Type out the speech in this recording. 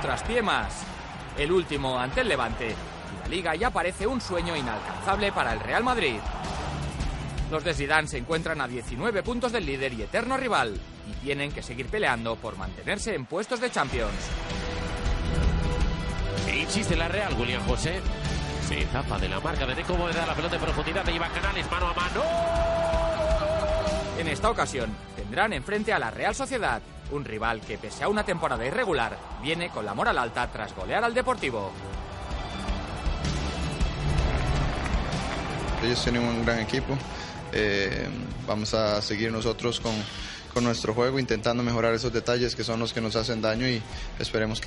traspié más. El último ante el Levante. Y la liga ya parece un sueño inalcanzable para el Real Madrid. Los de Zidane se encuentran a 19 puntos del líder y eterno rival y tienen que seguir peleando por mantenerse en puestos de Champions. Insiste la Real, William José. Se zapa de la marca de Neco da la pelota en profundidad de Iván Canales, mano a mano. En esta ocasión tendrán enfrente a la Real Sociedad, un rival que pese a una temporada irregular viene con la moral alta tras golear al Deportivo. Ellos tienen un gran equipo, eh, vamos a seguir nosotros con, con nuestro juego intentando mejorar esos detalles que son los que nos hacen daño y esperemos que